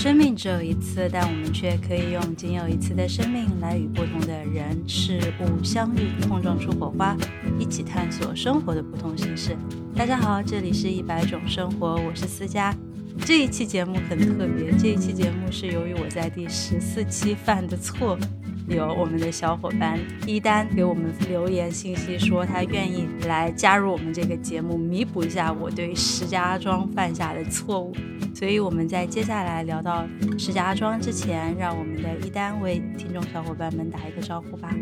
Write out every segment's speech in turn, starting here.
生命只有一次，但我们却可以用仅有一次的生命来与不同的人事物相遇，碰撞出火花，一起探索生活的不同形式。大家好，这里是一百种生活，我是思佳。这一期节目很特别，这一期节目是由于我在第十四期犯的错。有我们的小伙伴一丹给我们留言信息说，他愿意来加入我们这个节目，弥补一下我对石家庄犯下的错误。所以我们在接下来聊到石家庄之前，让我们的一丹为听众小伙伴们打一个招呼吧。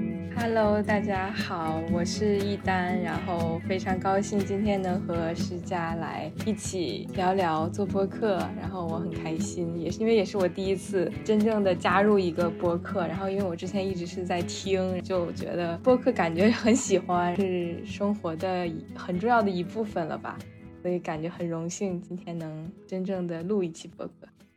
Hello，大家好，我是一丹，然后非常高兴今天能和石佳来一起聊聊做播客，然后我很开心，也是因为也是我第一次真正的加入一个播客，然后因为我之前一直是在听，就觉得播客感觉很喜欢，是生活的很重要的一部分了吧，所以感觉很荣幸今天能真正的录一期播客。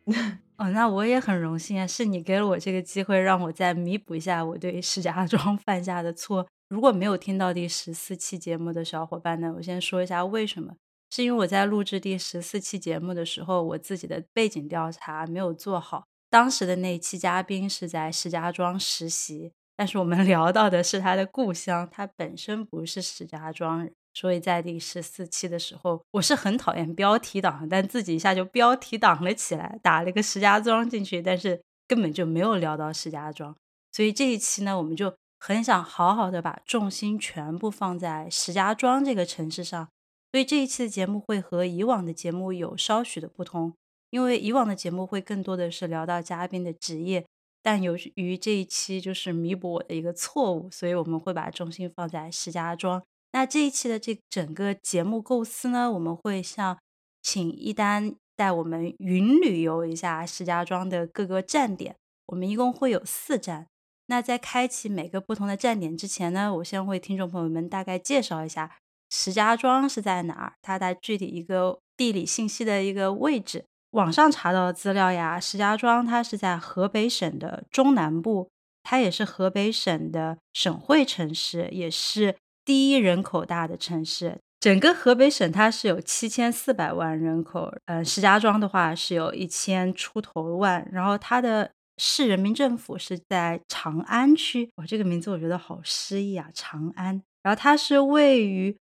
哦，那我也很荣幸啊！是你给了我这个机会，让我再弥补一下我对石家庄 犯下的错。如果没有听到第十四期节目的小伙伴呢，我先说一下为什么。是因为我在录制第十四期节目的时候，我自己的背景调查没有做好。当时的那期嘉宾是在石家庄实习，但是我们 聊到的是他的故乡，他本身不是石家庄人。所以在第十四期的时候，我是很讨厌标题党，但自己一下就标题党了起来，打了个石家庄进去，但是根本就没有聊到石家庄。所以这一期呢，我们就很想好好的把重心全部放在石家庄这个城市上。所以这一期的节目会和以往的节目有稍许的不同，因为以往的节目会更多的是聊到嘉宾的职业，但由于这一期就是弥补我的一个错误，所以我们会把重心放在石家庄。那这一期的这整个节目构思呢，我们会像请一丹带我们云旅游一下石家庄的各个站点。我们一共会有四站。那在开启每个不同的站点之前呢，我先为听众朋友们大概介绍一下石家庄是在哪儿，它的具体一个地理信息的一个位置。网上查到的资料呀，石家庄它是在河北省的中南部，它也是河北省的省会城市，也是。第一人口大的城市，整个河北省它是有七千四百万人口，呃，石家庄的话是有一千出头万，然后它的市人民政府是在长安区，哇，这个名字我觉得好诗意啊，长安。然后它是位于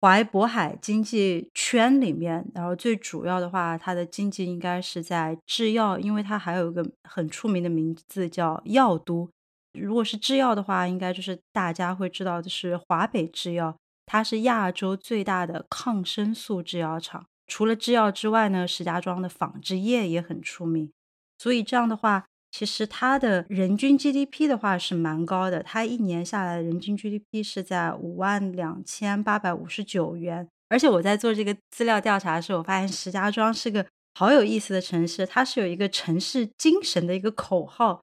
淮渤海经济圈里面，然后最主要的话，它的经济应该是在制药，因为它还有一个很出名的名字叫药都。如果是制药的话，应该就是大家会知道的是华北制药，它是亚洲最大的抗生素制药厂。除了制药之外呢，石家庄的纺织业也很出名。所以这样的话，其实它的人均 GDP 的话是蛮高的，它一年下来人均 GDP 是在五万两千八百五十九元。而且我在做这个资料调查的时候，我发现石家庄是个好有意思的城市，它是有一个城市精神的一个口号。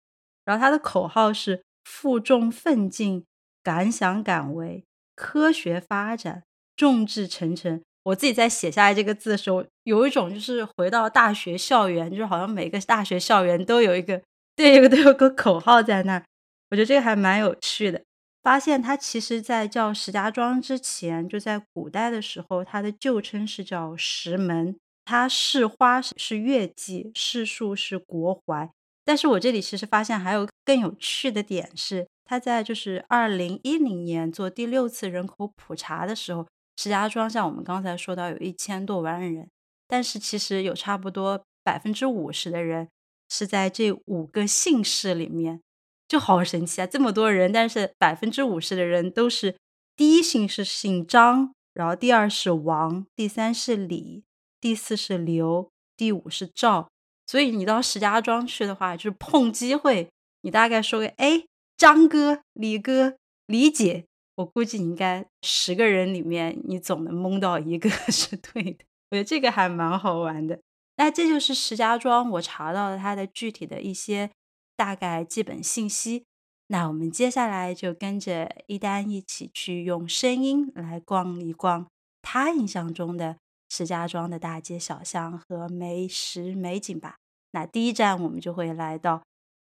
然后他的口号是“负重奋进，敢想敢为，科学发展，众志成城”。我自己在写下来这个字的时候，有一种就是回到大学校园，就是好像每个大学校园都有一个，对，一个都有个口号在那儿。我觉得这个还蛮有趣的。发现它其实，在叫石家庄之前，就在古代的时候，它的旧称是叫石门。它市花是月季，市树是国槐。但是我这里其实发现还有更有趣的点是，他在就是二零一零年做第六次人口普查的时候，石家庄像我们刚才说到有一千多万人，但是其实有差不多百分之五十的人是在这五个姓氏里面，就好神奇啊！这么多人，但是百分之五十的人都是第一姓是姓张，然后第二是王，第三是李，第四是刘，第五是赵。所以你到石家庄去的话，就是碰机会，你大概说个哎，张哥、李哥、李姐，我估计你应该十个人里面，你总能蒙到一个 是对的。我觉得这个还蛮好玩的。那这就是石家庄我查到了它的具体的一些大概基本信息。那我们接下来就跟着一丹一起去用声音来逛一逛他印象中的。石家庄的大街小巷和美食美景吧。那第一站我们就会来到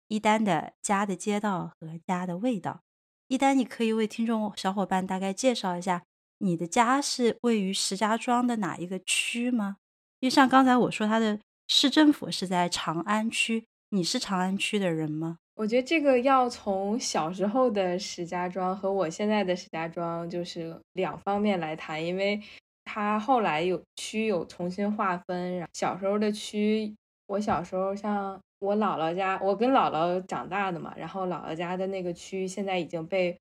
一丹的家的街道和家的味道。一丹，你可以为听众小伙伴大概介绍一下你的家是位于石家庄的哪一个区吗？因为像刚才我说，它的市政府是在长安区，你是长安区的人吗？我觉得这个要从小时候的石家庄和我现在的石家庄就是两方面来谈，因为它后来有区有重新划分。小时候的区，我小时候像我姥姥家，我跟姥姥长大的嘛，然后姥姥家的那个区现在已经被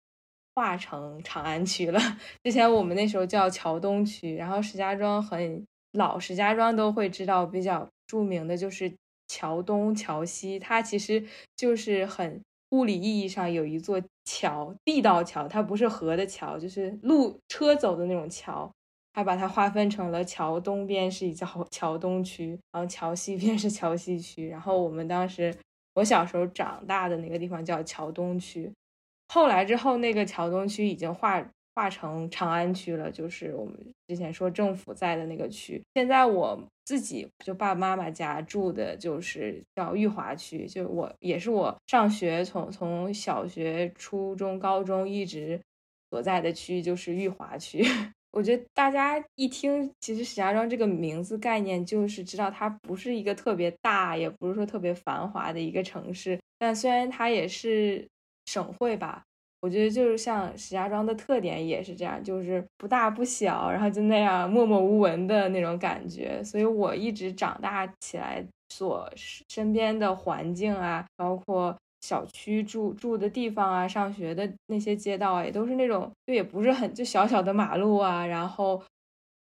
划成长安区了。之前我们那时候叫桥东区，然后石家庄很老，石家庄都会知道比较著名的就是。桥东、桥西，它其实就是很物理意义上有一座桥，地道桥，它不是河的桥，就是路车走的那种桥。还把它划分成了桥东边是一叫 桥东区，然后桥西边是桥西区。然后我们当时我小时候长大的那个地方叫桥东区，后来之后那个桥东区已经划。划成长安区了，就是我们之前说政府在的那个区。现在我自己就爸爸妈妈家住的就是叫裕华区，就我也是我上学从从小学、初中、高中一直所在的区域就是裕华区。我觉得大家一听，其实石家庄这个名字概念就是知道它不是一个特别大，也不是说特别繁华的一个城市，但虽然它也是省会吧。我觉得就是像石家庄的特点也是这样，就是不大不小，然后就那样默默无闻的那种感觉。所以我一直长大起来所身边的环境啊，包括小区住住的地方啊，上学的那些街道啊，也都是那种就也不是很就小小的马路啊，然后。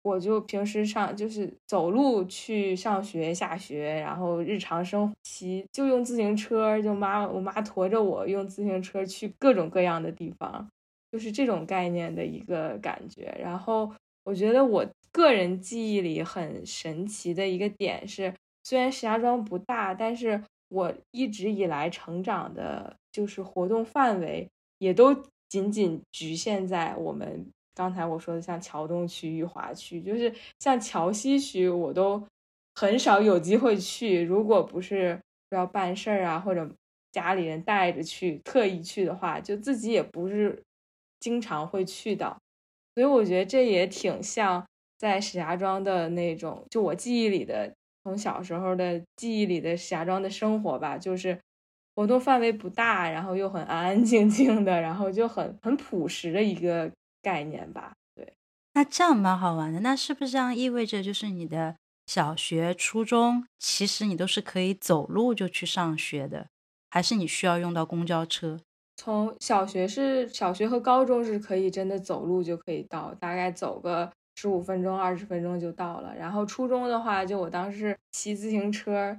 我就平时上就是走路去上学下学，然后日常生活骑就用自行车，就妈我妈驮着我用自行车去各种各样的地方，就是这种概念的一个感觉。然后我觉得我个人记忆里很神奇的一个点是，虽然石家庄不大，但是我一直以来成长的，就是活动范围也都仅仅局限在我们。刚才我说的像桥东区、裕华区，就是像桥西区，我都很少有机会去。如果不是要办事儿啊，或者家里人带着去，特意去的话，就自己也不是经常会去的。所以我觉得这也挺像在石家庄的那种，就我记忆里的，从小时候的记忆里的石家庄的生活吧，就是活动范围不大，然后又很安安静静的，然后就很很朴实的一个。概念吧，对，那这样蛮好玩的。那是不是这样意味着，就是你的小学、初中，其实你都是可以走路就去上学的，还是你需要用到公交车？从小学是小学和高中是可以真的走路就可以到，大概走个十五分钟、二十分钟就到了。然后初中的话，就我当时骑自行车，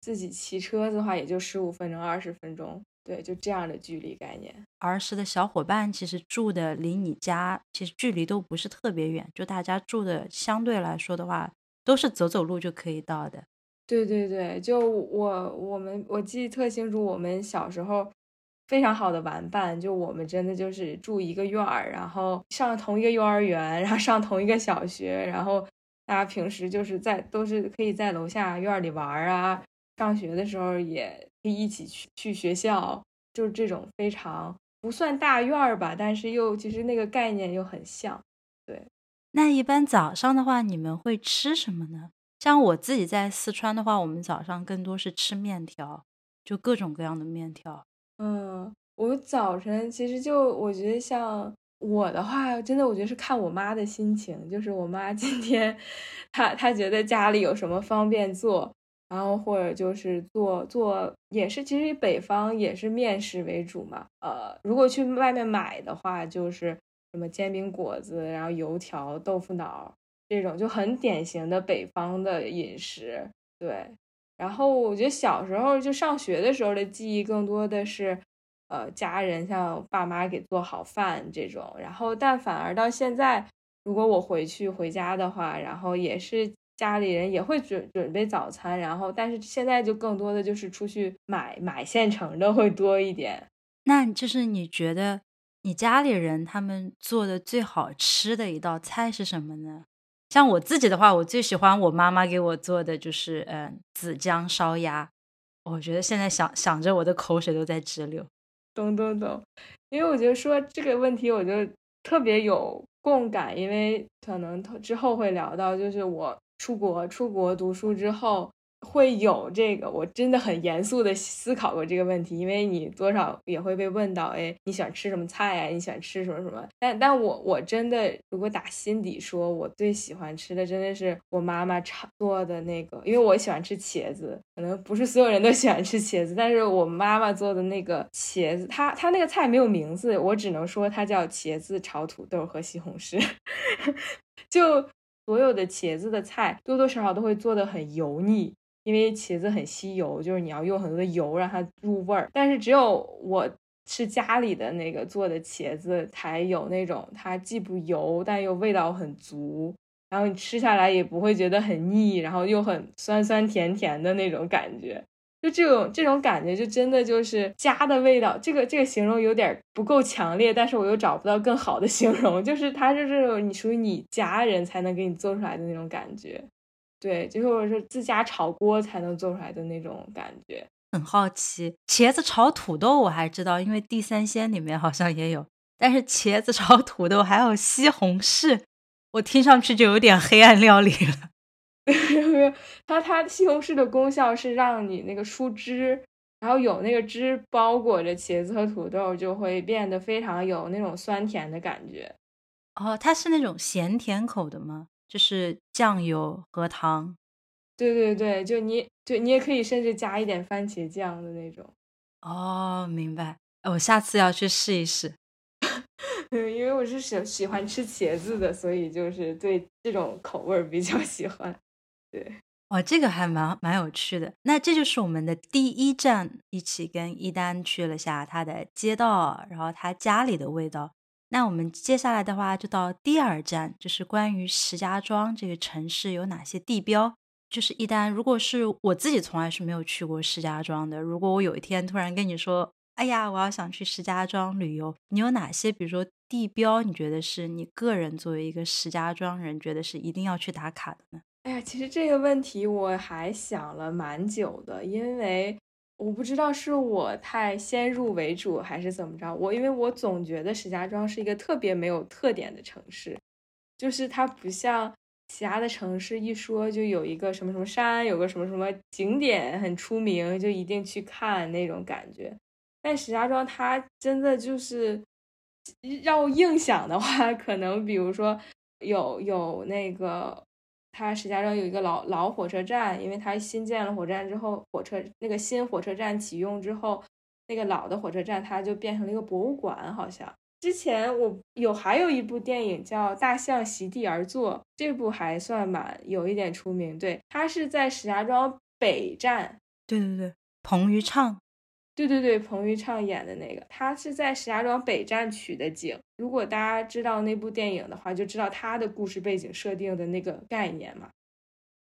自己骑车子的话，也就十五分钟、二十分钟。对，就这样的距离概念。儿时的小伙伴其实住的离你家其实距离都不是特别远，就大家住的相对来说的话，都是走走路就可以到的。对对对，就我我们我记得特清楚，我们小时候非常好的玩伴，就我们真的就是住一个院儿，然后上同一个幼儿园，然后上同一个小学，然后大家平时就是在都是可以在楼下院里玩儿啊，上学的时候也可以。一起去去学校，就是这种非常不算大院儿吧，但是又其实那个概念又很像。对，那一般早上的话，你们会吃什么呢？像我自己在四川的话，我们早上更多是吃面条，就各种各样的面条。嗯，我早晨其实就我觉得像我的话，真的我觉得是看我妈的心情，就是我妈 今天她她觉得家里有什么方便做。然后或者就是做做也是，其实以北方也是面食为主嘛。呃，如果去外面买的话，就是什么煎饼果子，然后油条、豆腐脑这种，就很典型的北方的饮食。对。然后我觉得小时候就上学的时候的记忆更多的是，呃，家人像爸妈给做好饭这种。然后但反而到现在，如果我回去回家的话，然后也是。家里人也会准准备早餐，然后但是现在就更多的就是出去买买现成的会多一点。那就是你觉得你家里人他们做的最好吃的一道菜是什么呢？像我自己的话，我最喜欢我妈妈给我做的就是嗯紫姜烧鸭。我觉得现在想想着我的口水都在直流。懂懂懂，因为我觉得说这个问题我就特别有共感，因为可能之后会聊到就是我。出国出国读书之后，会有这个，我真的很严肃的思考过这个问题，因为你多少也会被问到，哎，你喜欢吃什么菜呀？你喜欢吃什么什么？但但我我真的如果打心底说，我最喜欢吃的真的是我妈妈炒做的那个，因为我喜欢吃茄子，可能不是所有人都喜欢吃茄子，但是我妈妈做的那个茄子，她她那个菜没有名字，我只能说它叫茄子炒土豆和西红柿，就。所有的茄子的菜多多少少都会做的很油腻，因为茄子很吸油，就是你要用很多的油让它入味儿。但是只有我吃家里的那个做的茄子才有那种它既不油但又味道很足，然后你吃下来也不会觉得很腻，然后又很酸酸甜甜的那种感觉。就这种这种感觉，就真的就是家的味道。这个这个形容有点不够强烈，但是我又找不到更好的形容。就是它就是你属于你家人才能给你做出来的那种感觉，对，就是我是自家炒锅才能做出来的那种感觉。很好奇，茄子炒土豆我还知道，因为地三鲜里面好像也有。但是茄子炒土豆还有西红柿，我听上去就有点黑暗料理了。它它西红柿的功效是让你那个出汁，然后有那个汁包裹着茄子和土豆，就会变得非常有那种酸甜的感觉。哦，它是那种咸甜口的吗？就是酱油和糖。对对对，就你就你也可以甚至加一点番茄酱的那种。哦，明白。我下次要去试一试。嗯，因为我是喜喜欢吃茄子的，所以就是对这种口味比较 喜欢。对，哦，这个还蛮蛮有趣的。那这就是我们的第一站，一起跟一丹去了下他的街道，然后他家里的味道。那我们接下来的话就到第二站，就是关于石家庄这个城市有哪些地标。就是一丹，如果是我自己从来是没有去过石家庄的，如果我有一天突然跟你说，哎呀，我要想去石家庄旅游，你有哪些，比如说地标，你觉得是你个人作为一个石家庄人，觉得是一定要去打卡的呢？哎呀，其实这个问题我还想了蛮久的，因为我不知道是我太先入为主还是怎么着。我因为我总觉得石家庄是一个特别没有特点的城市，就是它不像其他的城市，一说就有一个什么什么山，有个什么什么景点很出名，就一定去看那种感觉。但石家庄它真的就是要硬想的话，可能比如说有有那个。它石家庄有一个老老火车站，因为它新建了火车站之后，火车那个新火车站启用之后，那个老的火车站它就变成了一个博物馆。好像之前我有还有一部电影叫《大象席地而坐》，这部还算蛮有一点出名。对，它是在石家庄北站。对对对，彭昱畅。对对对，彭昱畅演的那个，他是在石家庄北站取的景。如果大家知道那部电影的话，就知道他的故事背景设定的那个概念嘛。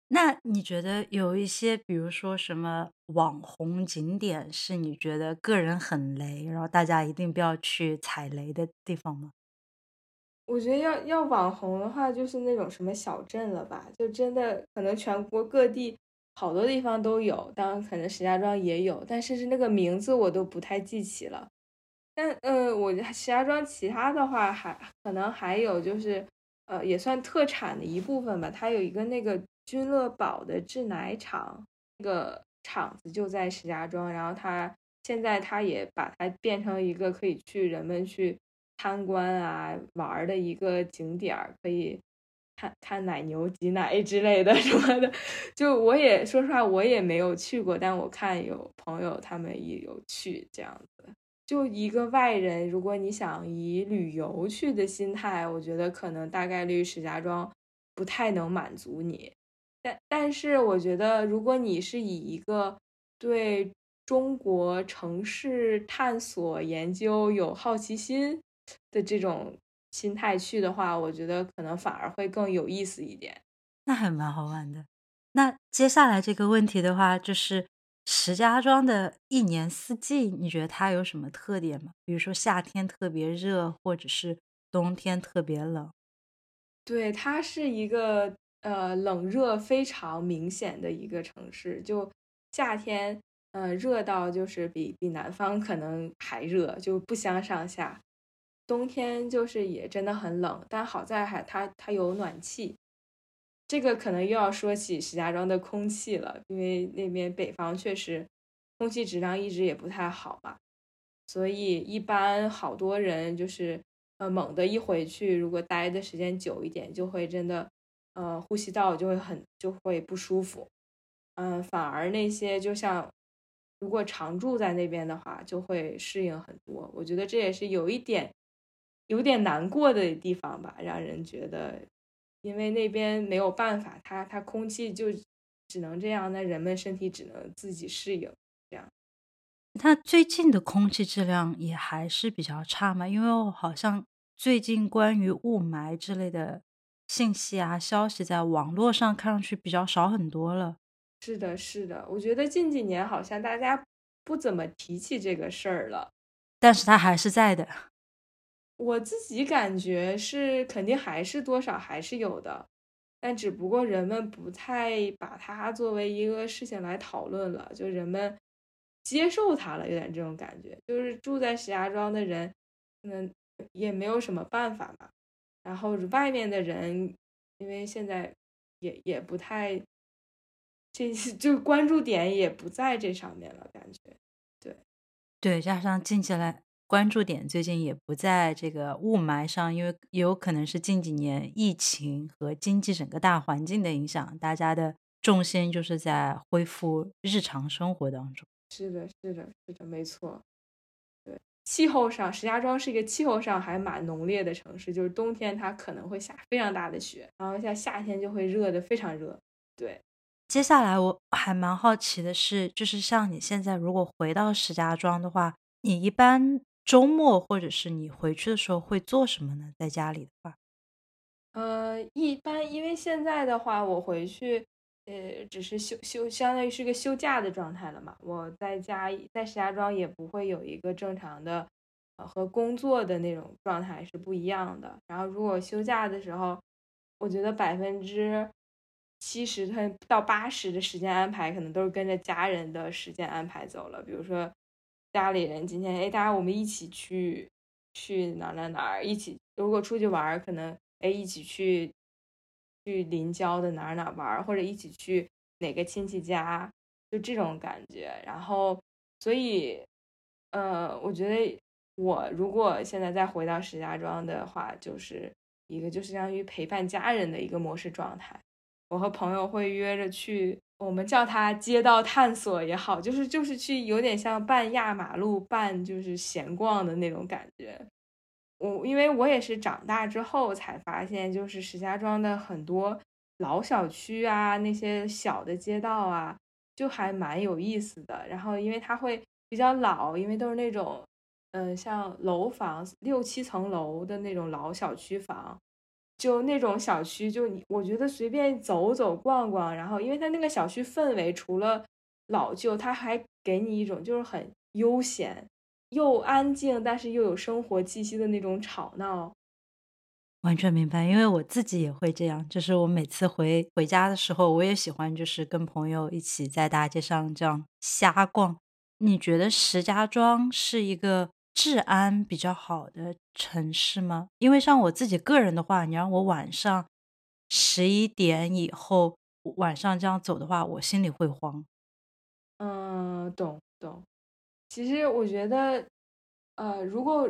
那你觉得有一些，比如说什么网红景点，是你觉得个人很雷，然后大家一定不要去踩雷的地方吗？我觉得要要网红的话，就是那种什么小镇了吧，就真的可能全国各地。好多地方都有，当然可能石家庄也有，但是是那个名字我都不太记起了。但呃，我石家庄其他的话还可能还有就是，呃，也算特产的一部分吧。它有一个那个君乐宝的制奶厂，那个厂子就在石家庄，然后它现在它也把它变成一个可以去人们去参观啊玩的一个景点儿，可以。看看奶牛挤奶之类的什么的，就我也说实话，我也没有去过，但我看有朋友他们也有去这样子。就一个外人，如果你想以旅游去的心态，我觉得可能大概率石家庄不太能满足你。但但是我觉得，如果你是以一个对中国城市探索研究有好奇心的这种。心态去的话，我觉得可能反而会更有意思一点。那还蛮好玩的。那接下来这个问题的话，就是石家庄的一年四季，你觉得它有什么特点吗？比如说夏天特别热，或者是冬天特别冷？对，它是一个呃冷热非常明显的一个城市。就夏天，呃，热到就是比比南方可能还热，就不相上下。冬天就是也真的很冷，但好在还它它有暖气。这个可能又要说起石家庄的空气了，因为那边北方确实空气质量一直也不太好嘛，所以一般好多人就是呃猛的一回去，如果待的时间久一点，就会真的呃呼吸道就会很就会不舒服。嗯，反而那些就像如果常住在那边的话，就会适应很多。我觉得这也是有一点有点难过的地方吧，让人觉得。因为那边没有办法，它它空气就只能这样，那人们身体只能自己适应这样。它最近的空气质量也还是比较差嘛？因为我好像最近关于雾霾之类的信息啊、消息，在网络上看上去比较少很多了。是的，是的，我觉得近几年好像大家不怎么提起这个事儿了，但是它还是在的。我自己感觉是肯定还是多少还是有的，但只不过人们不太把它作为一个事情来讨论了，就人们接受它了，有点这种感觉。就是住在石家庄的人，嗯，也没有什么办法嘛。然后外面的人，因为现在也也不太，这 就关注点也不在这上面了，感觉。对，对，加上近起来。关注点最近也不在这个雾霾上，因为也有可能是近几年疫情和经济整个大环境的影响，大家的重心就是在恢复日常生活当中。是的，是的，是的，没错。对，气候上，石家庄是一个气候上还蛮浓烈的城市，就是冬天它可能会下非常大的雪，然后像夏天就会热的非常热。对，接下来我还蛮好奇的是，就是像你现在如果回到石家庄的话，你一般。周末或者是你回去的时候会做什么呢？在家里的话，呃，一般因为现在的话，我回去，呃，只是休休，相当于是个休假的状态了嘛。我在家在石家庄也不会有一个正常的，呃，和工作的那种状态是不一样的。然后如果休假的时候，我觉得百分之七十到八十的时间安排可能都是跟着家人的时间安排走了，比如说。家里人今天哎，大家我们一起去去哪哪哪儿？一起如果出去玩儿，可能哎一起去去临郊的哪哪玩儿，或者一起去哪个亲戚家，就这种感觉。然后，所以，呃，我觉得我如果现在再回到石家庄的话，就是一个就是相当于陪伴家人的一个模式状态。我和朋友会约着去。我们叫它街道探索也好，就是就是去有点像半压马路半就是闲逛的那种感觉。我因为我也是长大之后才发现，就是石家庄的很多老小区啊，那些小的街道啊，就还蛮有意思的。然后因为它会比较老，因为都是那种嗯像楼房六七层楼的那种老小区房。就那种小区，就你我觉得随便走走逛逛，然后因为它那个小区氛围除了老旧，它还给你一种就是很悠闲又安静，但是又有生活气息的那种吵闹。完全明白，因为我自己也会这样，就是我每次回回家的时候，我也喜欢就是跟朋友一起在大街上这样瞎逛。你觉得石家庄是一个？治安比较好的城市吗？因为像我自己个人的话，你让我晚上十一点以后晚上这样走的话，我心里会慌。嗯，懂懂。其实我觉得，呃，如果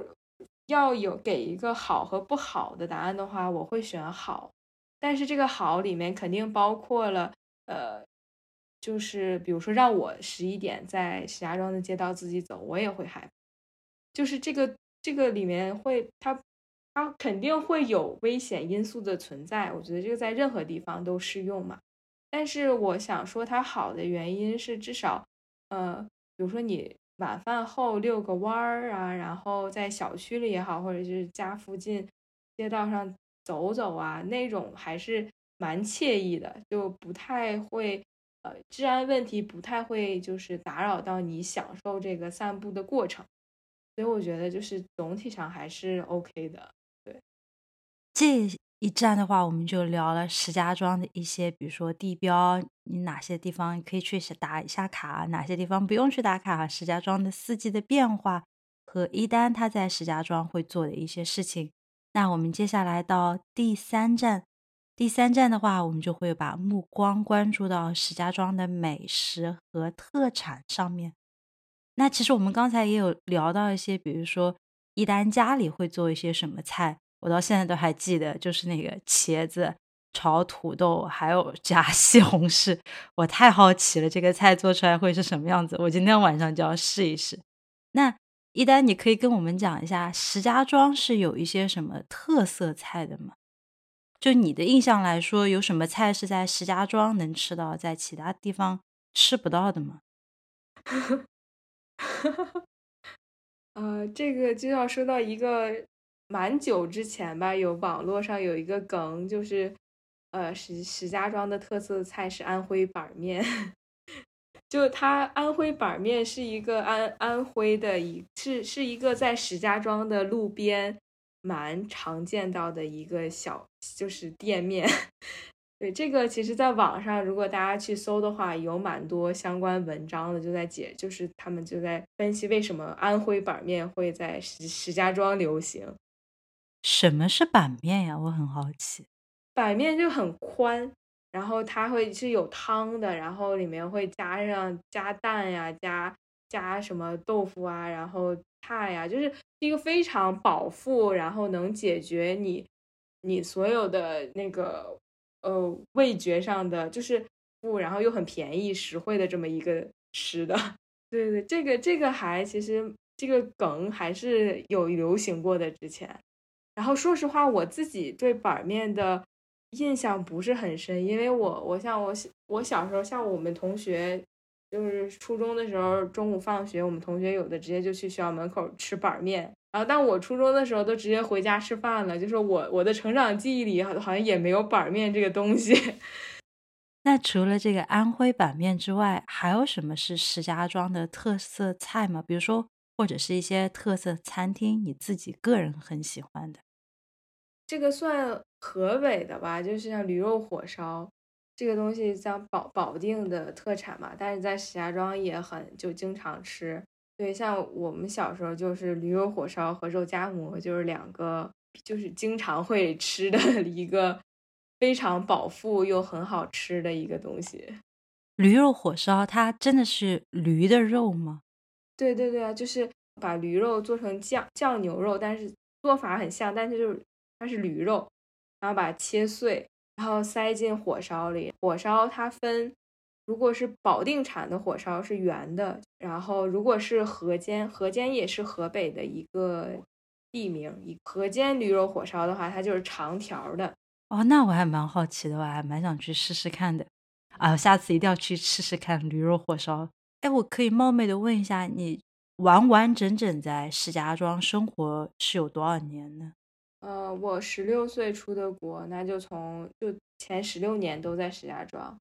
要有给一个好和不好的答案的话，我会选好。但是这个好里面肯定包括了，呃，就是比如说让我十一点在石家庄的街道自己走，我也会害怕。就是这个这个里面会，它它肯定会有危险因素的存在。我觉得这个在任何地方都适用嘛。但是我想说它好的原因是，至少呃，比如说你晚饭后遛个弯儿啊，然后在小区里也好，或者是家附近街道上走走啊，那种还是蛮惬意的，就不太会呃治安问题不太会就是打扰到你享受这个散步的过程。所以我觉得就是总体上还是 OK 的，对。这一站的话，我们就聊了石家庄的一些，比如说地标，你哪些地方可以去打一下卡，哪些地方不用去打卡。石家庄的四季的变化和一丹他在石家庄会做的一些事情。那我们接下来到第三站，第三站的话，我们就会把目光关注到石家庄的美食和特产上面。那其实我们刚才也有聊到一些，比如说一丹家里会做一些什么菜，我到现在都还记得，就是那个茄子炒土豆，还有加西红柿。我太好奇了，这个菜做出来会是什么样子？我今天晚上就要试一试。那一丹，你可以跟我们讲一下，石家庄是有一些什么特色菜的吗？就你的印象来说，有什么菜是在石家庄能吃到，在其他地方吃不到的吗？哈哈 呃，这个就要说到一个蛮久之前吧，有网络上有一个梗，就是呃石石家庄的特色菜是安徽板面，就它安徽板面是一个安安徽的一是是一个在石家庄的路边蛮常见到的一个小就是店面。对这个，其实，在网上，如果大家去搜的话，有蛮多相关文章的，就在解，就是他们就在分析为什么安徽板面会在石石家庄流行。什么是板面呀？我很好奇。板面就很宽，然后它会是有汤的，然后里面会加上加蛋呀，加加什么豆腐啊，然后菜呀，就是一个非常饱腹，然后能解决你你所有的那个。呃，味觉上的就是不，然后又很便宜实惠的这么一个吃的，对对，这个这个还其实这个梗还是有流行过的之前。然后说实话，我自己对板面的印象不是很深，因为我我像我我小时候像我们同学，就是初中的时候中午放学，我们同学有的直接就去学校门口吃板面。然后，但我初中的时候都直接回家吃饭了。就是我我的成长记忆里，好好像也没有板面这个东西。那除了这个安徽板面之外，还有什么是石家庄的特色菜吗？比如说，或者是一些特色餐厅，你自己个人很喜欢的？这个算河北的吧，就是像驴肉火烧这个东西，像保保定的特产嘛，但是在石家庄也很就经常吃。对，像我们小时候就是驴肉火烧和肉夹馍，就是两个就是经常会吃的 一个非常饱腹又很好吃的一个东西。驴肉火烧它真的是驴的肉吗？对对对啊，就是把驴肉做成酱酱牛肉，但是做法很像，但是就是它是驴肉，然后把它切碎，然后塞进火烧里。火烧它分。如果是保定产的火烧是圆的，然后如果是河间，河间也是河北的一个地名。以河间驴肉火烧的话，它就是长条的。哦，那我还蛮好奇的，我还蛮想去试试看的。啊，下次一定要去试试看驴肉火烧。哎，我可以冒昧的问一下，你完完整整在石家庄生活是有多少年呢？呃，我十六岁出的国，那就从就前十六年都在石家庄。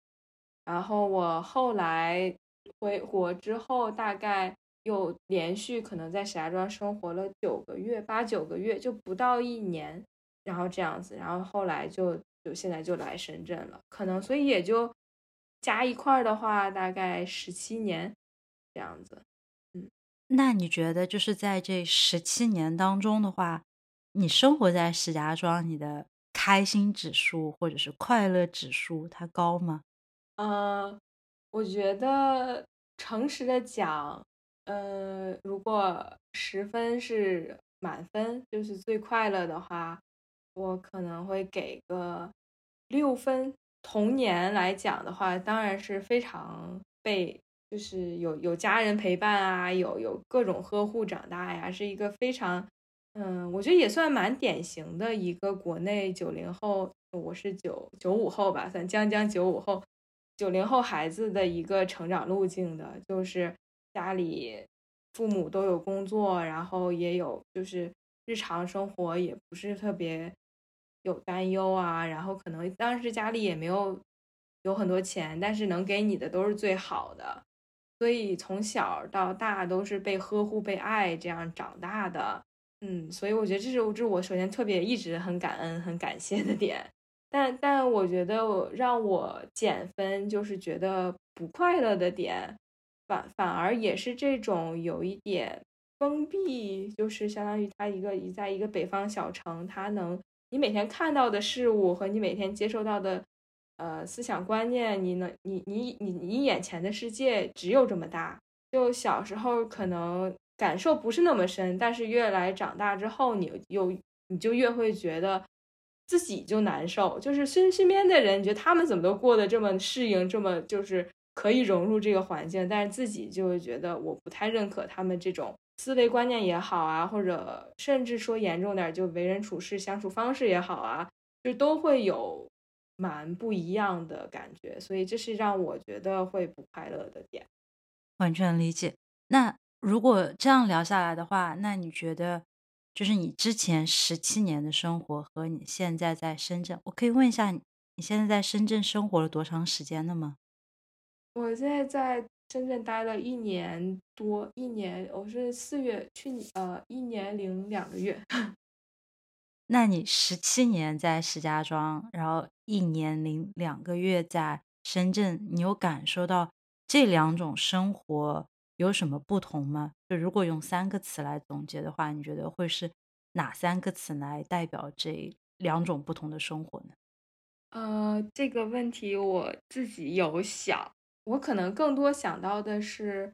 然后我后来回国之后，大概又连续可能在石家庄生活了九个月，八九个月，就不到一年，然后这样子，然后后来就就现在就来深圳了，可能所以也就加一块儿的话，大概十七年这样子。嗯，那你觉得就是在这十七年当中的话，你生活在石家庄，你的开心指数或者是快乐指数它高吗？嗯，我觉得诚实的讲，呃，如果十分是满分，就是最快乐的话，我可能会给个六分。童年来讲的话，当然是非常被，就是有有家人陪伴啊，有有各种呵护长大呀，是一个非常，嗯，我觉得也算蛮典型的一个国内九零后，我是九九五后吧，算将将九五后。九零后孩子的一个成长路径的，就是家里父母都有工作，然后也有就是日常生活也不是特别有担忧啊，然后可能当时家里也没有有很多钱，但是能给你的都是最好的，所以从小到大都是被呵护、被爱这样长大的。嗯，所以我觉得这是这是我首先特别一直很感恩、很感谢的点。但但我觉得我让我减分，就是觉得不快乐的点，反反而也是这种有一点封闭，就是相当于它一个一在一个北方小城，它能你每天看到的事物和你每天接受到的呃思想观念，你能你你你你眼前的世界只有这么大。就小时候可能感受不是那么深，但是越来长大之后，你又你就越会觉得自己就难受，就是身身边的人，你觉得他们怎么都过得这么适应，这么就是可以融入这个环境，但是自己就会觉得我不太认可他们这种思维观念也好啊，或者甚至说严重点，就为人处事相处方式也好啊，就都会有蛮不一样的感觉，所以这是让我觉得会不快乐的点。完全理解。那如果这样聊下来的话，那你觉得，就是你之前十七年的生活和你现在在深圳，我可以问一下，你你现在在深圳生活了多长时间了吗？我现在在深圳待了一年多，一年，我是四月去，呃，一年零两个月。那你十七年在石家庄，然后一年零两个月在深圳，你有感受到？这两种生活有什么不同吗？就如果用三个词来总结的话，你觉得会是哪三个词来代表这两种不同的生活呢？呃，这个问题我自己有想，我可能更多想到的是，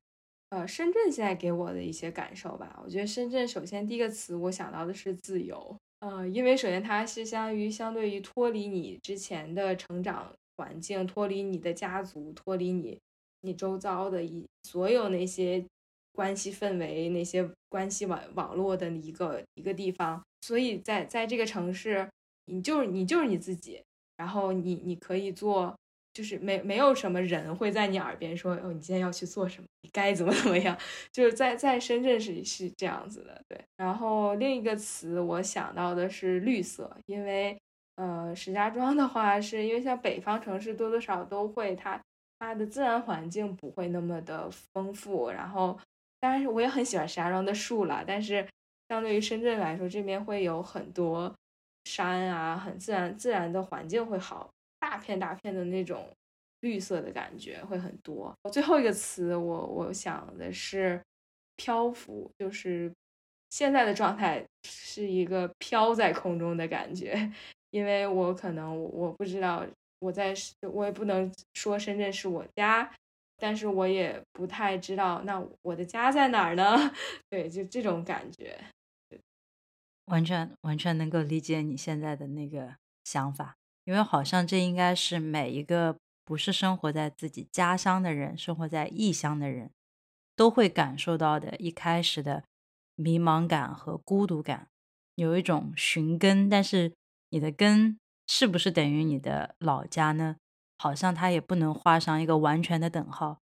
呃，深圳现在给我的一些感受吧。我觉得深圳首先第一个词我想到的是自由，呃，因为首先它是相当于相对于脱离你之前的成长环境，脱离你的家族，脱离你。你周遭的一所有那些关系氛围，那些关系网网络的一个一个地方，所以在在这个城市，你就是你就是你自己，然后你你可以做，就是没没有什么人会在你耳边说哦，你今天要去做什么，你该怎么怎么样，就是在在深圳是是这样子的，对。然后另一个词我想到的是绿色，因为呃石家庄的话，是因为像北方城市多多少都会它。它的自然环境不会那么的丰富，然后当然我也很喜欢石家庄的树了，但是相对于深圳来说，这边会有很多山啊，很自然自然的环境会好，大片大片的那种绿色的感觉会很多。最后一个词，我我想的是漂浮，就是现在的状态是一个飘在空中的感觉，因为我可能我不知道。我在，我也不能说深圳是我家，但是我也不太知道那我的家在哪儿呢？对，就这种感觉，完全完全能够理解你现在的那个想法，因为好像这应该是每一个不是生活在自己家乡的人，生活在异乡的人都会感受到的，一开始的迷茫感和孤独感，有一种寻根，但是你的根。是不是等于你的老家呢？好像它也不能画上一个完全的等号，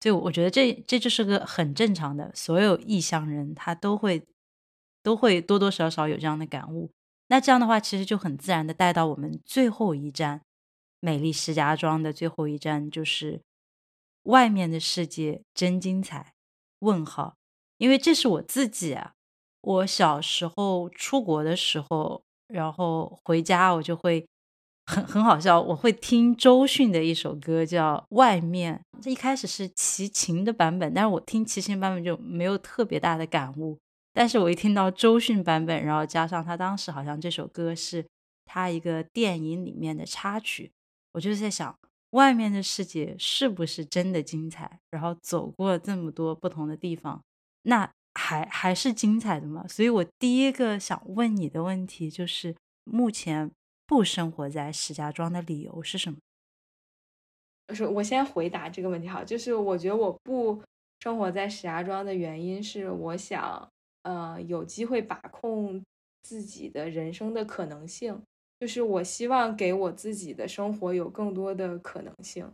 所以我觉得这这就是个很正常的，所有异乡人他都会都会多多少少有这样的感悟。那这样的话，其实就很自然的带到我们最后一站，美丽石家庄的最后一站就是外面的世界真精彩？问号，因为这是我自己啊，我小时候出国的时候。然后回家我就会很很好笑，我会听周迅的一首歌叫《外面》，这一开始是齐秦的版本，但是我听齐秦版本就没有特别大的感悟，但是我一听到周迅版本，然后加上他当时好像这首歌是他一个电影里面的插曲，我就在想，外面的世界是不是真的精彩？然后走过这么多不同的地方，那。还还是精彩的嘛？所以我第一个想问你的问题就是：目前不生活在石家庄的理由是什么？是我先回答这个问题哈，就是我觉得我不生活在石家庄的原因是，我想呃有机会把控自己的人生的可能性，就是我希望给我自己的生活有更多的可能性。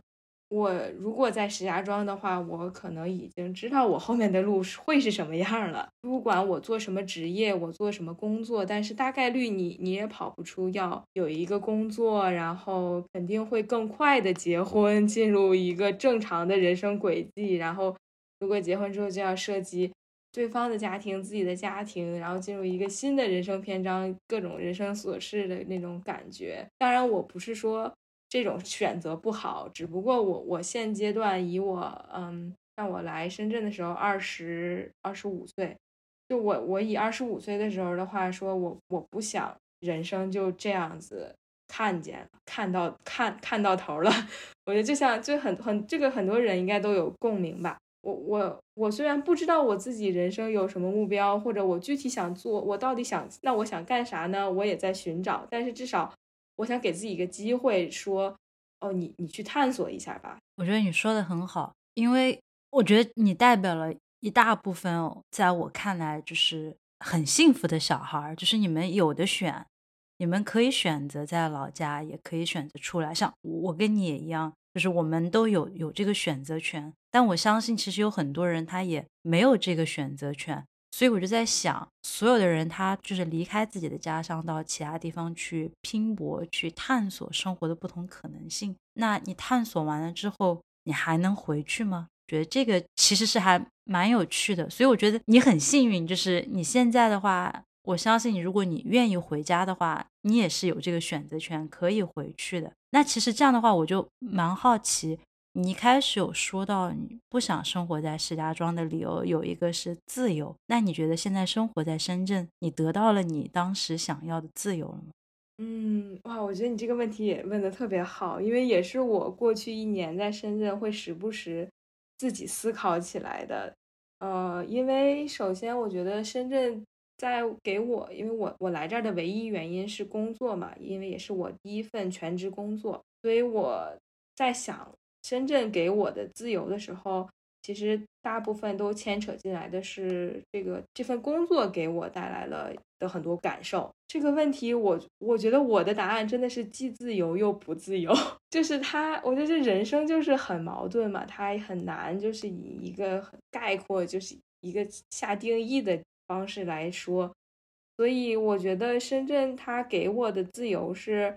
我如果在石家庄的话，我可能已经知道我后面的路会是什么样了。不管我做什么职业，我做什么工作，但是大概率你你也跑不出要有一个工作，然后肯定会更快的结婚，进入一个正常的人生轨迹。然后如果结婚之后就要涉及对方的家庭、自己的家庭，然后进入一个新的人生篇章，各种人生琐事的那种感觉。当然，我不是说。这种选择不好，只不过我我现阶段以我嗯，像我来深圳的时候二十二十五岁，就我我以二十五岁的时候的话说，我我不想人生就这样子看见看到看看到头了。我觉得就像就很很这个很多人应该都有共鸣吧。我我我虽然不知道我自己人生有什么目标，或者我具体想做，我到底想那我想干啥呢？我也在寻找，但是至少我想给自己一个机会，说哦，你你去探索一下吧。我觉得你说的很好，因为我觉得你代表了一大部分，在我看来就是很幸福的小孩儿，就是你们有的选，你们可以选择在老家，也可以选择出来，像我跟你也一样。就是我们都有有这个选择权，但我相信其实有很多人他也没有这个选择权，所以我就在想，所有的人他就是离开自己的家乡到其他地方去拼搏，去探索生活的不同可能性。那你探索完了之后，你还能回去吗？觉得这个其实是还蛮有趣的，所以我觉得你很幸运，就是你现在的话。我相信你，如果你愿意回家的话，你也是有这个选择权，可以回去的。那其实这样的话，我就蛮好奇，你一开始有说到你不想生活在石家庄的理由，有一个是自由。那你觉得现在生活在深圳，你得到了你当时想要的自由了吗？嗯，哇，我觉得你这个问题也问的特别好，因为也是我过去一年在深圳会时不时自己思考起来的。呃，因为首先我觉得深圳。在给我，因为我我来这儿的唯一原因是工作嘛，因为也是我第一份全职工作，所以我在想深圳给我的自由的时候，其实大部分都牵扯进来的是这个这份工作给我带来了的很多感受。这个问题，我我觉得我的答案真的是既自由又不自由，就是他，我觉得这人生就是很矛盾嘛，他很难就是以一个概括，就是一个下定义的。方式来说，所以我觉得深圳它给我的自由是，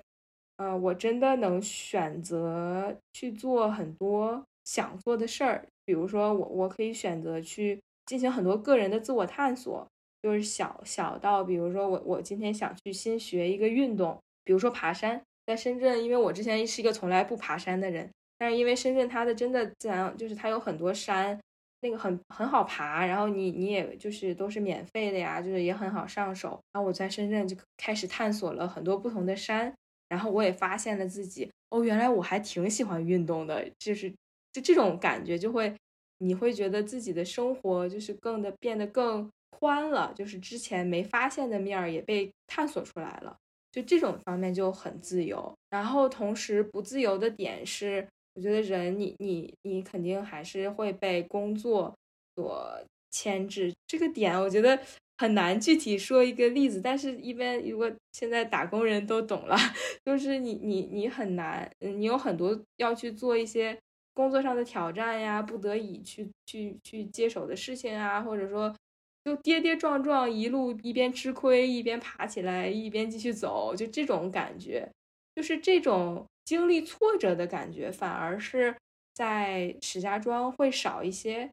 呃，我真的能选择去做很多想做的事儿。比如说，我我可以选择去进行很多个人的自我探索，就是小小到，比如说我我今天想去新学一个运动，比如说爬山。在深圳，因为我之前是一个从来不爬山的人，但是因为深圳它的真的自然就是它有很多山。那个很很好爬，然后你你也就是都是免费的呀，就是也很好上手。然后我在深圳就开始探索了很多不同的山，然后我也发现了自己哦，原来我还挺喜欢运动的，就是就这种感觉就会，你会觉得自己的生活就是更的变得更宽了，就是之前没发现的面儿也被探索出来了，就这种方面就很自由。然后同时不自由的点是。我觉得人，你你你肯定还是会被工作所牵制。这个点我觉得很难具体说一个例子，但是一般如果现在打工人都懂了，就是你你你很难，你有很多要去做一些工作上的挑战呀，不得已去去去接手的事情啊，或者说就跌跌撞撞一路一边吃亏一边爬起来一边继续走，就这种感觉，就是这种。经历挫折的感觉反而是在石家庄会少一些，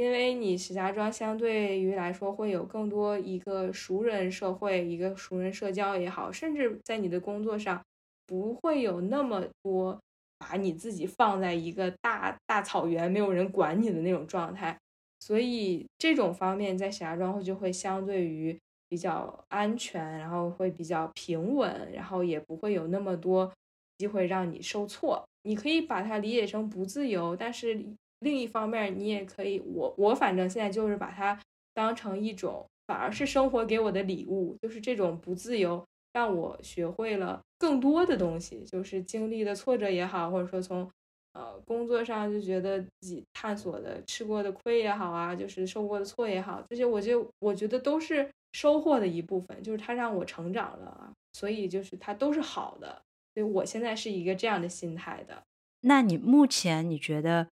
因为你石家庄相对于来说会有更多一个熟人社会，一个熟人社交也好，甚至在你的工作上不会有那么多把你自己放在一个大大草原没有人管你的那种状态，所以这种方面在石家庄就会相对于比较安全，然后会比较平稳，然后也不会有那么多。机会让你受挫，你可以把它理解成不自由，但是另一方面，你也可以，我我反正现在就是把它当成一种，反而是生活给我的礼物，就是这种不自由让我学会了更多的东西，就是经历的挫折也好，或者说从呃工作上就觉得自己探索的吃过的亏也好啊，就是受过的挫也好，这些我就我觉得都是收获的一部分，就是它让我成长了啊，所以就是它都是好的。所以我现在是一个这样的心态的。那你目前你觉得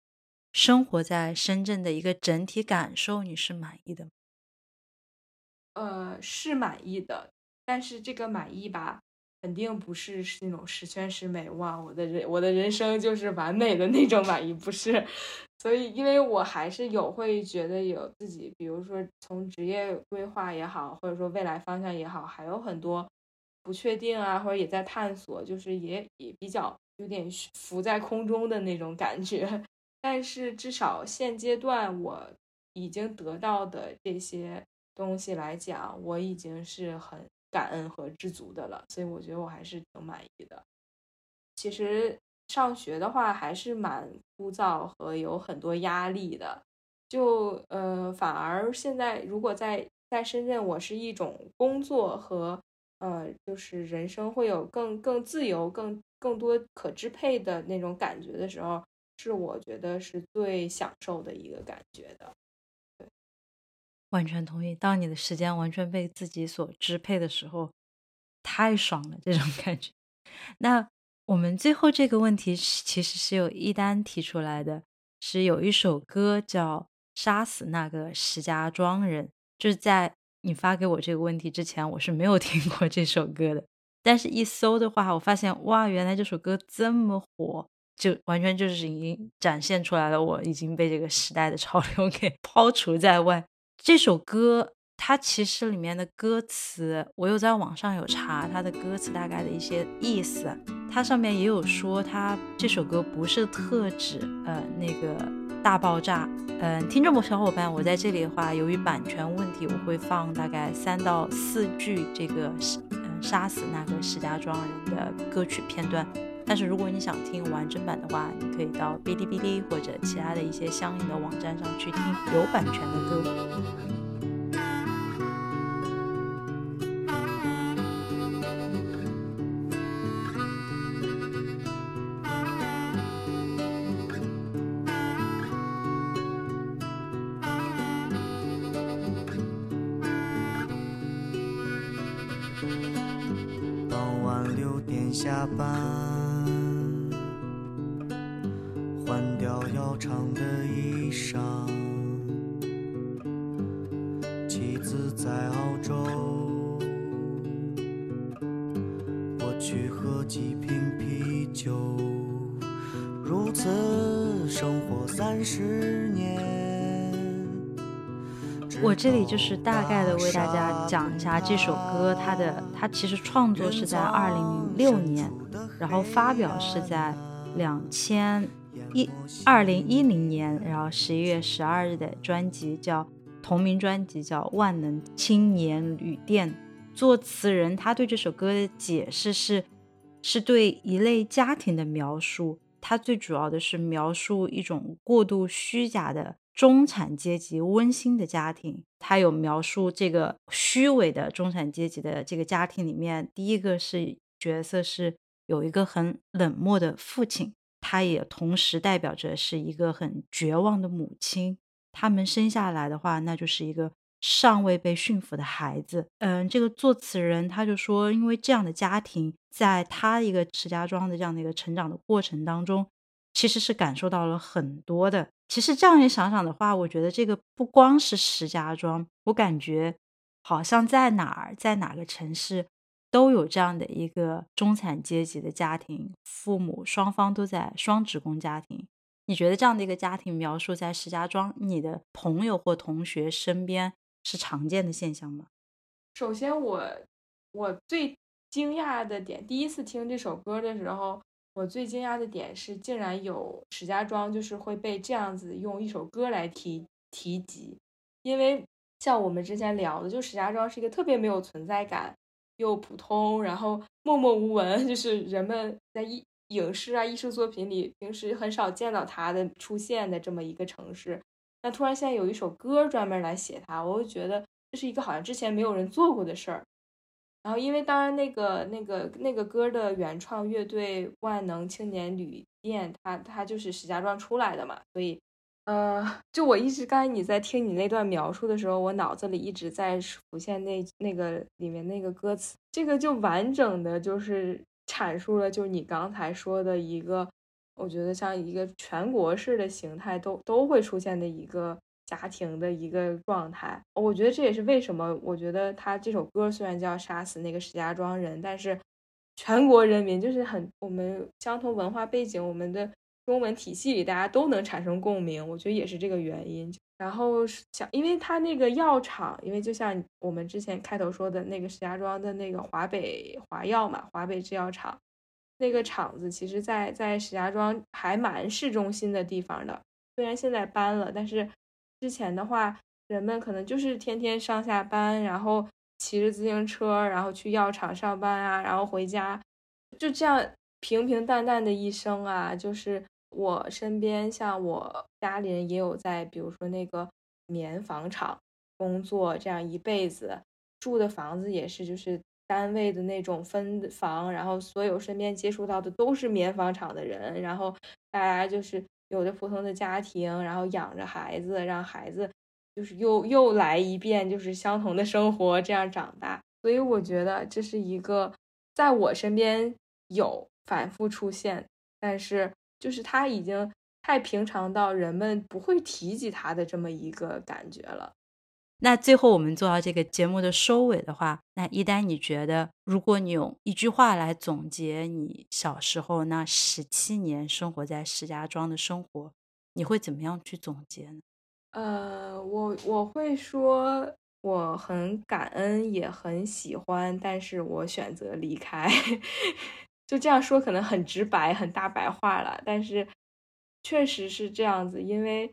生活在深圳的一个整体感受，你是满意的吗？呃，是满意的，但是这个满意吧，肯定不是那种十全十美哇，我的人我的人生就是完美的那种满意，不是。所以，因为我还是有会觉得有自己，比如说从职业规划也好，或者说未来方向也好，还有很多。不确定啊，或者也在探索，就是也也比较有点浮在空中的那种感觉。但是至少现阶段我已经得到的这些东西来讲，我已经是很感恩和知足的了。所以我觉得我还是挺满意的。其实上学的话还是蛮枯燥和有很多压力的，就呃反而现在如果在在深圳，我是一种工作和呃就是人生会有更更自由、更更多可支配的那种感觉的时候，是我觉得是最享受的一个感觉的。对，完全同意。当你的时间完全被自己所支配的时候，太爽了，这种 感觉。那。我们最后这个问题其实是有一单提出来的，是有一首歌叫《杀死那个石家庄人》，就是在你发给我这个问题之前，我是没有 听过这首歌的。但是，一搜的话，我发现哇，原来这首歌这么火，就完全就是已经展现出来了，我已经被这个时代的潮流 给抛除在外。这首歌。它其实里面的歌词，我有在网上有查它的歌词大概的一些意思。它上面也有说，它这首歌不是特指呃那个大爆炸。嗯，听众小伙伴，我在这里的话，由于版权问题，我会放大概三到四句这个嗯杀死那个石家庄人的歌曲片段。但是如果你想听完整版的话，你可以到哔哩哔哩或者其他的一些相应的网站上去听有版权的歌。大概的为大家讲一下这首歌，它的它其实创作是在二零零六年，然后发表是在两千一二零一零年，然后十一月十二日的专辑叫同名专辑叫《万能青年旅店》。作词人他对这首歌的解释是，是对一类家庭的描述，它最主要的是描述一种过度虚假的。中产阶级温馨的家庭，他有描述这个虚伪的中产阶级的这个家庭里面，第一个是角色是有一个很冷漠的父亲，他也同时代表着是一个很绝望的母亲。他们生下来的话，那就是一个尚未被驯服的孩子。嗯，这个作词人他就说，因为这样的家庭，在他一个石家庄的这样的一个成长的过程当中。其实是感受到了很多的。其实这样一想想的话，我觉得这个不光是石家庄，我感觉好像在哪儿，在哪个城市都有这样的一个中产阶级的家庭，父母双方都在双职工家庭。你觉得这样的一个家庭描述在石家庄，你的朋友或同学身边是常见的现象吗？首先，我我最惊讶的点，第一次听这首歌的时候。我最惊讶的点是，竟然有石家庄就是会被这样子用一首歌来提提及，因为像我们之前聊的，就石家庄是一个特别没有存在感，又普通，然后默默无闻，就是人们在影影视啊、艺术作品里平时很少见到它的出现的这么一个城市。那突然现在有一首歌专门来写它，我就觉得这是一个好像之前没有人做过的事儿。然后，因为当然那个那个那个歌的原创乐队万能青年旅店，它它就是石家庄出来的嘛，所以，呃，就我一直刚才你在听你那段描述的时候，我脑子里一直在浮现那那个里面那个歌词，这个就完整的就是阐述了，就是你刚才说的一个，我觉得像一个全国式的形态都都会出现的一个。家庭的一个状态，我觉得这也是为什么我觉得他这首歌虽然叫杀死那个石家庄人，但是全国人民就是很我们相同文化背景，我们的中文体系里大家都能产生共鸣，我觉得也是这个原因。然后想，因为他那个药厂，因为就像我们之前开头说的那个石家庄的那个华北华药嘛，华北制药厂那个厂子，其实在在石家庄还蛮市中心的地方的，虽然现在搬了，但是。之前的话，人们可能就是天天上下班，然后骑着自行车，然后去药厂上班啊，然后回家，就这样平平淡淡的一生啊。就是我身边，像我家里人也有在，比如说那个棉纺厂工作，这样一辈子住的房子也是就是单位的那种分房，然后所有身边接触到的都是棉纺厂的人，然后大家就是有着普通的家庭，然后养着孩子，让孩子。就是又又来一遍，就是相同的生活，这样长大。所以我觉得这是一个在我身边有反复出现，但是就是他已经太平常到人们不会提及他的这么一个感觉了。那最后我们做到这个节目的收尾的话，那一丹，你觉得如果你用一句话来总结你小时候那十七年生活在石家庄的生活，你会怎么样去总结呢？呃，我我会说我很感恩，也很喜欢，但是我选择离开。就这样说可能很直白，很大白话了，但是确实是这样子。因为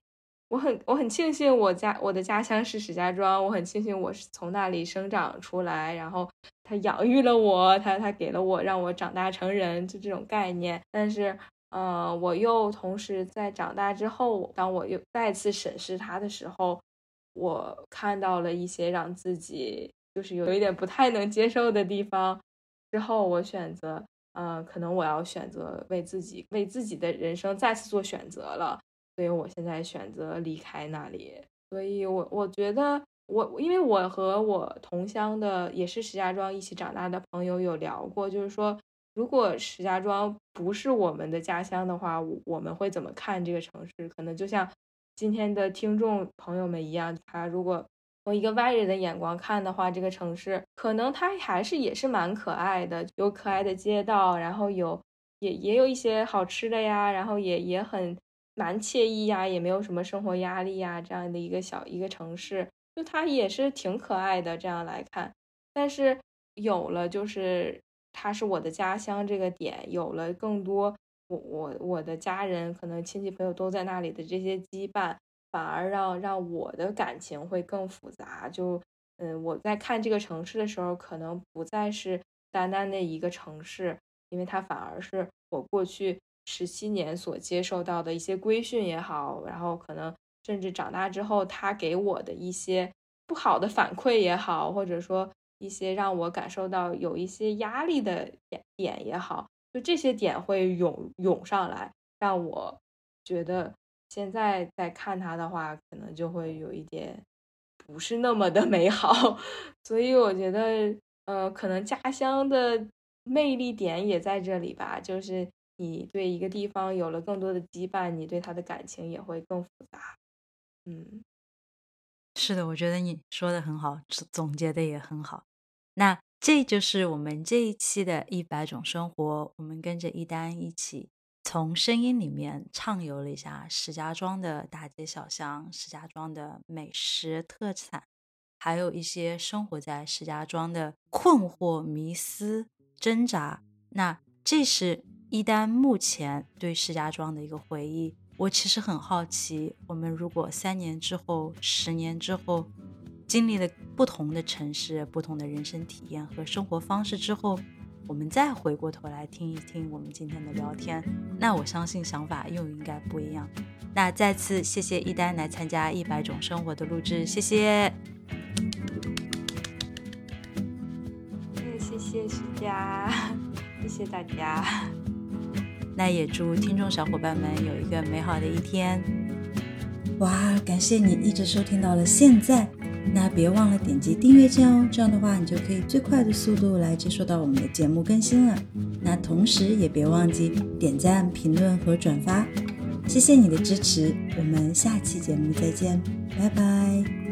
我很我很庆幸我家我的家乡是石家庄，我很庆幸我是从那里生长出来，然后他养育了我，他他给了我让我长大成人，就这种概念。但是。呃，我又同时在长大之后，当我又再次审视他的时候，我看到了一些让自己就是有一点不太能接受的地方。之后，我选择，呃，可能我要选择为自己为自己的人生再次做选择了。所以我现在选择离开那里。所以我我觉得，我因为我和我同乡的也是石家庄一起长大的朋友有聊过，就是说。如果石家庄不是我们的家乡的话，我们会怎么看这个城市？可能就像今天的听众朋友们一样，他如果从一个外人的眼光看的话，这个城市可能它还是也是蛮可爱的，有可爱的街道，然后有也也有一些好吃的呀，然后也也很蛮惬意呀，也没有什么生活压力呀，这样的一个小一个城市，就它也是挺可爱的。这样来看，但是有了就是。它是我的家乡，这个点有了更多我我我的家人，可能亲戚朋友都在那里的这些羁绊，反而让让我的感情会更复杂。就嗯，我在看这个城市的时候，可能不再是单单的一个城市，因为它反而是我过去十七年所接受到的一些规训也好，然后可能甚至长大之后，他给我的一些不好的反馈也好，或者说。一些让我感受到有一些压力的点点也好，就这些点会涌涌上来，让我觉得现在在看他的话，可能就会有一点不是那么的 美好。所以我觉得，呃，可能家乡的魅力点也在这里吧，就是你对一个地方有了更多的羁绊，你对他的感情也会更复杂。嗯，是的，我觉得你说的很好，总结的也很好。那这就是我们这一期的一百种生活。我们跟着一丹一起，从声音里面畅游了一下石家庄的大街小巷、石家庄的美食特产，还有一些生活在石家庄的困惑、迷思、挣扎。那这是一丹目前对石家庄的一个回忆。我其实很好奇，我们如果三年之后、十年之后。经历了不同的城市、不同的人生体验和生活方式之后，我们再回过头来听一听我们今天的聊天，那我相信想法又应该不一样。那再次谢谢一丹来参加《一百种生活》的录制，谢谢。谢谢徐佳，谢谢大家。那也祝听众小伙伴们有一个美好的一天。哇，感谢你一直收听到了现在。那别忘了点击订阅键哦，这样的话你就可以最快的速度来接收到我们的节目更新了。那同时也别忘记点赞、评论和转发，谢谢你的支持，我们下期节目再见，拜拜。